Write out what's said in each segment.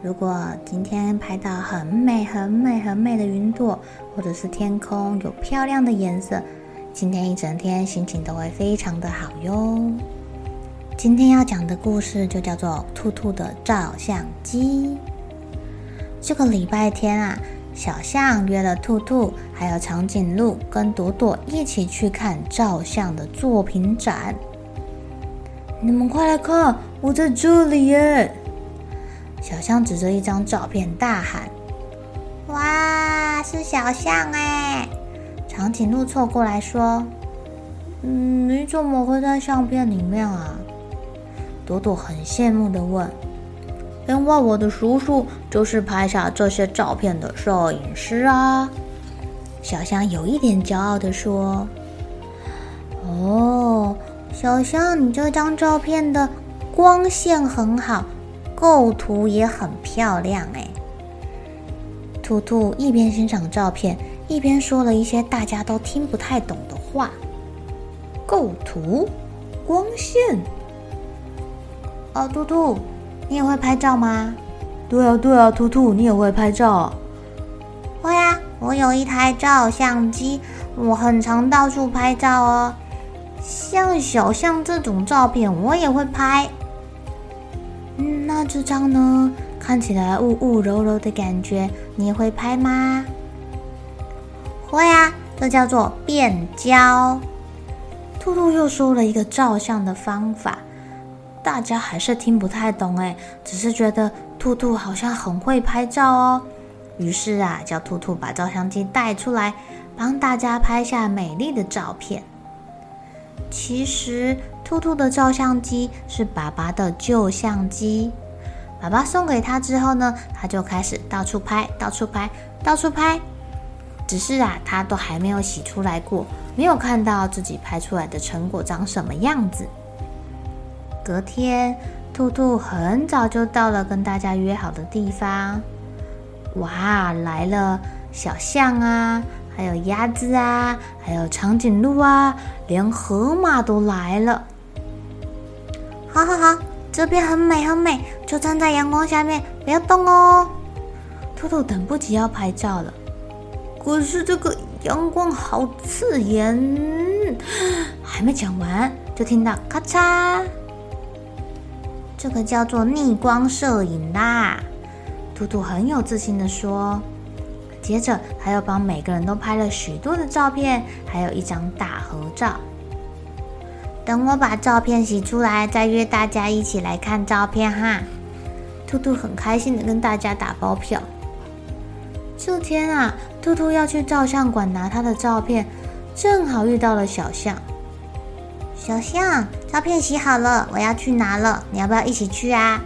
如果今天拍到很美、很美、很美的云朵，或者是天空有漂亮的颜色，今天一整天心情都会非常的好哟。今天要讲的故事就叫做《兔兔的照相机》。这个礼拜天啊，小象约了兔兔，还有长颈鹿跟朵朵一起去看照相的作品展。你们快来看，我在这里耶！小象指着一张照片大喊：“哇，是小象哎！”长颈鹿凑过来说：“嗯，你怎么会在相片里面啊？”朵朵很羡慕的问：“因为我的叔叔就是拍下这些照片的摄影师啊。”小象有一点骄傲的说：“哦，小象，你这张照片的光线很好。”构图也很漂亮哎！兔兔一边欣赏照片，一边说了一些大家都听不太懂的话。构图，光线。哦，兔兔，你也会拍照吗？对啊，对啊，兔兔，你也会拍照？会啊，我有一台照相机，我很常到处拍照哦。像小象这种照片，我也会拍。那这张呢？看起来雾雾柔柔的感觉，你会拍吗？会啊，这叫做变焦。兔兔又说了一个照相的方法，大家还是听不太懂哎，只是觉得兔兔好像很会拍照哦。于是啊，叫兔兔把照相机带出来，帮大家拍下美丽的照片。其实，兔兔的照相机是爸爸的旧相机。爸爸送给他之后呢，他就开始到处拍，到处拍，到处拍。只是啊，他都还没有洗出来过，没有看到自己拍出来的成果长什么样子。隔天，兔兔很早就到了跟大家约好的地方。哇，来了小象啊，还有鸭子啊，还有长颈鹿啊，连河马都来了。好好好。这边很美很美，就站在阳光下面，不要动哦。兔兔等不及要拍照了，可是这个阳光好刺眼，还没讲完就听到咔嚓，这个叫做逆光摄影啦。兔兔很有自信的说，接着还有帮每个人都拍了许多的照片，还有一张大合照。等我把照片洗出来，再约大家一起来看照片哈。兔兔很开心的跟大家打包票。这天啊，兔兔要去照相馆拿他的照片，正好遇到了小象。小象，照片洗好了，我要去拿了，你要不要一起去啊？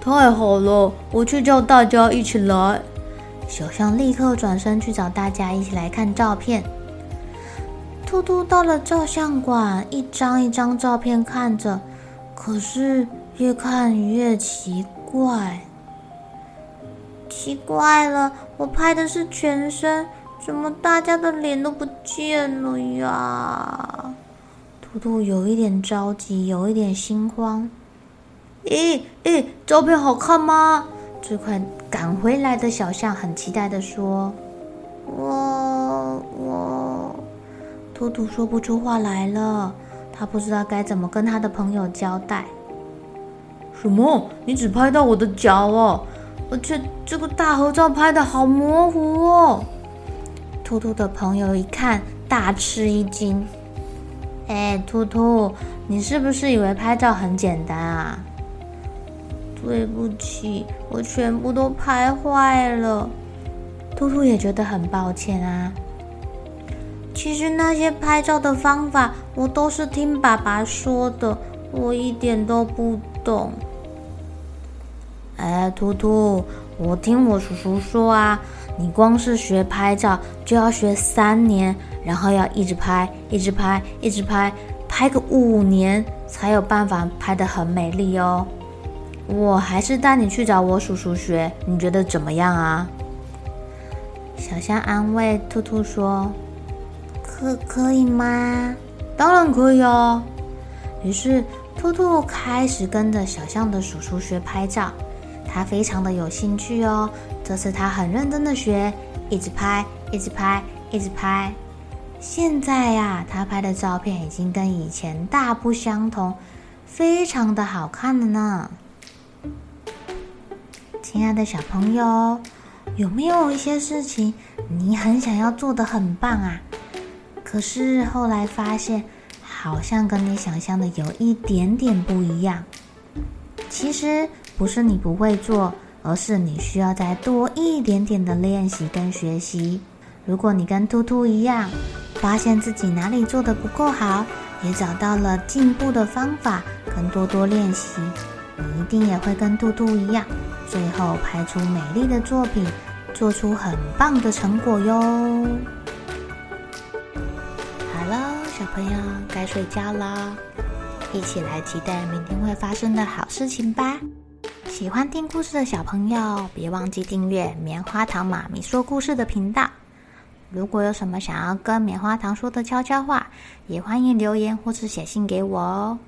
太好了，我去叫大家一起来。小象立刻转身去找大家一起来看照片。兔兔到了照相馆，一张一张照片看着，可是越看越奇怪。奇怪了，我拍的是全身，怎么大家的脸都不见了呀？兔兔有一点着急，有一点心慌。咦咦，照片好看吗？最快赶回来的小象很期待的说：“我我。”兔兔说不出话来了，他不知道该怎么跟他的朋友交代。什么？你只拍到我的脚哦？而且这个大合照拍的好模糊哦。兔兔的朋友一看，大吃一惊。哎，兔兔，你是不是以为拍照很简单啊？对不起，我全部都拍坏了。兔兔也觉得很抱歉啊。其实那些拍照的方法，我都是听爸爸说的，我一点都不懂。哎，兔兔，我听我叔叔说啊，你光是学拍照就要学三年，然后要一直拍，一直拍，一直拍，拍个五年才有办法拍得很美丽哦。我还是带你去找我叔叔学，你觉得怎么样啊？小象安慰兔兔说。可可以吗？当然可以哦。于是兔兔开始跟着小象的叔叔学拍照，他非常的有兴趣哦。这次他很认真的学，一直拍，一直拍，一直拍。现在呀，他拍的照片已经跟以前大不相同，非常的好看了呢。亲爱的小朋友，有没有一些事情你很想要做的很棒啊？可是后来发现，好像跟你想象的有一点点不一样。其实不是你不会做，而是你需要再多一点点的练习跟学习。如果你跟兔兔一样，发现自己哪里做的不够好，也找到了进步的方法，跟多多练习，你一定也会跟兔兔一样，最后拍出美丽的作品，做出很棒的成果哟。好了小朋友该睡觉了，一起来期待明天会发生的好事情吧！喜欢听故事的小朋友，别忘记订阅棉花糖妈咪说故事的频道。如果有什么想要跟棉花糖说的悄悄话，也欢迎留言或是写信给我哦。